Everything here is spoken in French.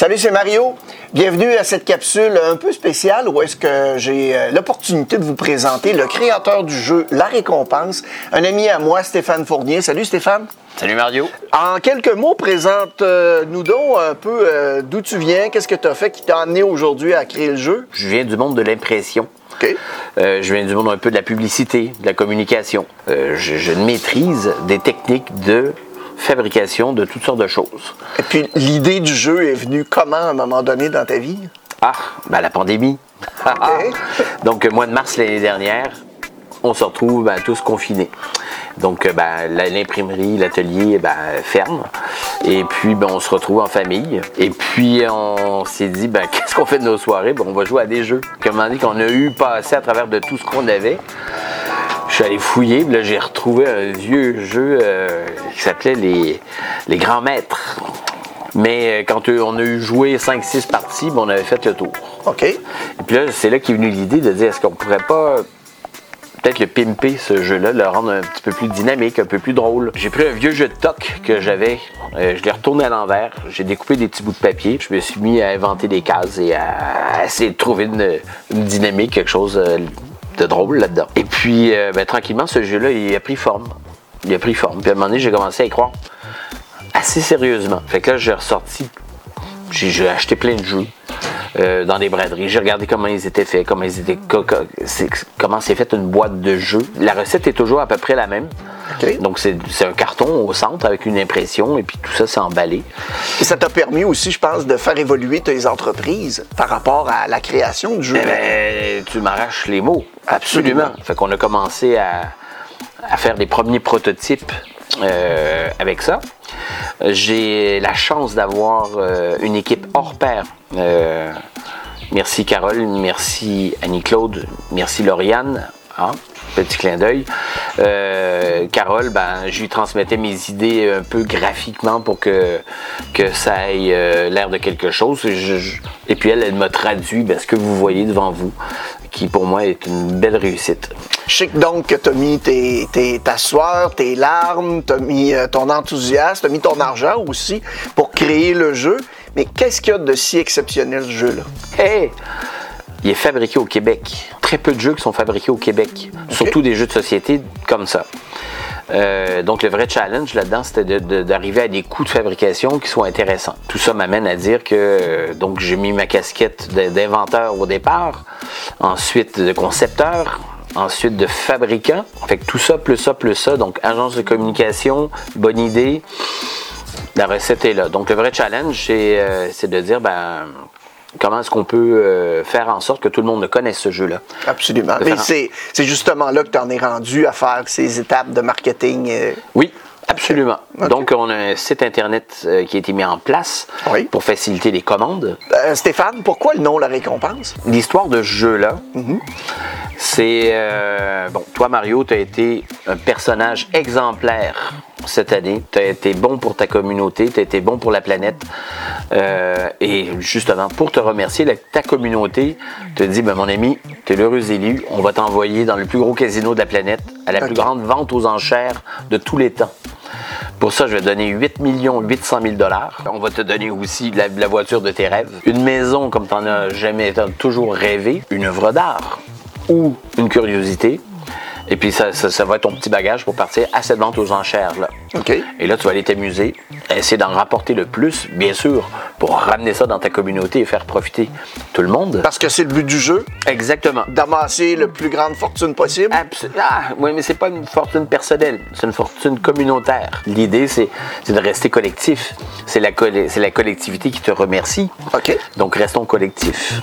Salut, c'est Mario. Bienvenue à cette capsule un peu spéciale où est-ce que j'ai euh, l'opportunité de vous présenter le créateur du jeu La Récompense, un ami à moi, Stéphane Fournier. Salut Stéphane. Salut Mario. En quelques mots, présente-nous donc un peu euh, d'où tu viens, qu'est-ce que tu as fait qui t'a amené aujourd'hui à créer le jeu? Je viens du monde de l'impression. OK. Euh, je viens du monde un peu de la publicité, de la communication. Euh, je, je maîtrise des techniques de fabrication de toutes sortes de choses. Et puis l'idée du jeu est venue comment à un moment donné dans ta vie? Ah, ben la pandémie. Donc, euh, mois de mars l'année dernière, on se retrouve ben, tous confinés. Donc, euh, ben, l'imprimerie, l'atelier ben, ferme. Et puis, ben, on se retrouve en famille. Et puis, on s'est dit, ben, qu'est-ce qu'on fait de nos soirées? Ben, on va jouer à des jeux. Comment dit qu'on a eu passé à travers de tout ce qu'on avait. Je suis allé fouiller, là j'ai retrouvé un vieux jeu euh, qui s'appelait les, les Grands Maîtres. Mais euh, quand euh, on a eu joué 5-6 parties, ben, on avait fait le tour. OK. Et puis là, c'est là qu'est venue l'idée de dire est-ce qu'on pourrait pas peut-être le pimper ce jeu-là, le rendre un petit peu plus dynamique, un peu plus drôle. J'ai pris un vieux jeu de toc que j'avais, euh, je l'ai retourné à l'envers, j'ai découpé des petits bouts de papier, je me suis mis à inventer des cases et à essayer de trouver une, une dynamique, quelque chose de drôle là-dedans. Et puis, euh, ben, tranquillement, ce jeu-là, il a pris forme. Il a pris forme. Puis à un moment donné, j'ai commencé à y croire assez sérieusement. Fait que là, j'ai ressorti j'ai j'ai acheté plein de jeux euh, dans des braderies. J'ai regardé comment ils étaient faits, comment ils étaient, comment c'est fait une boîte de jeux. La recette est toujours à peu près la même. Donc c'est c'est un carton au centre avec une impression et puis tout ça c'est emballé. Et ça t'a permis aussi, je pense, de faire évoluer tes entreprises par rapport à la création du jeu. Eh ben, tu m'arraches les mots. Absolument. Absolument. Fait qu'on a commencé à, à faire des premiers prototypes euh, avec ça. J'ai la chance d'avoir euh, une équipe hors pair. Euh, merci Carole, merci Annie-Claude, merci Lauriane. Hein, petit clin d'œil. Carole, ben, je lui transmettais mes idées un peu graphiquement pour que, que ça ait euh, l'air de quelque chose. Et puis elle, elle m'a traduit ben, ce que vous voyez devant vous, qui pour moi est une belle réussite. Je sais que donc que tu as mis tes, tes- ta sueur, tes larmes, tu as mis euh, ton enthousiasme, tu as mis ton argent aussi pour créer le jeu. Mais qu'est-ce qu'il y a de si exceptionnel ce jeu-là? Hey! Il est fabriqué au Québec. Très peu de jeux qui sont fabriqués au Québec. Surtout des jeux de société comme ça. Euh, donc le vrai challenge là-dedans, c'était d'arriver à des coûts de fabrication qui soient intéressants. Tout ça m'amène à dire que euh, donc j'ai mis ma casquette d'inventeur au départ, ensuite de concepteur, ensuite de fabricant. Fait que tout ça plus ça plus ça, donc agence de communication, bonne idée, la recette est là. Donc le vrai challenge, c'est euh, c'est de dire ben comment est-ce qu'on peut euh, faire en sorte que tout le monde ne connaisse ce jeu-là. Absolument. Mais c'est justement là que tu en es rendu à faire ces étapes de marketing. euh, Oui, absolument. Donc on a un site internet euh, qui a été mis en place Oui. pour faciliter les commandes. Stéphane, pourquoi le nom La Récompense? L'histoire de ce jeu-là, Mhm. c'est bon. Toi Mario, tu as été un personnage exemplaire cette année. Tu as été bon pour ta communauté, tu as été bon pour la planète. Euh, et justement, pour te remercier, la- ta communauté te dit, ben, mon ami, tu es l'heureux élu, on va t'envoyer dans le plus gros casino de la planète, à la plus grande vente aux enchères de tous les temps. Pour ça, je vais donner 8 800 000 dollars. On va te donner aussi la, la voiture de tes rêves, une maison comme tu en as jamais as toujours rêvé, une œuvre d'art ou une curiosité. Et puis ça, ça, ça va être ton petit bagage pour partir à cette vente aux enchères là. OK. Et là, tu vas aller t'amuser, essayer d'en rapporter le plus, bien sûr, pour ramener ça dans ta communauté et faire profiter tout le monde. Parce que c'est le but du jeu, Exactement. d'amasser le plus grande fortune possible. Abs- Ah, oui, mais c'est pas une fortune personnelle, c'est une fortune communautaire. L'idée, c'est de rester collectif. C'est la, la collectivité qui te remercie. OK. Donc, restons collectifs.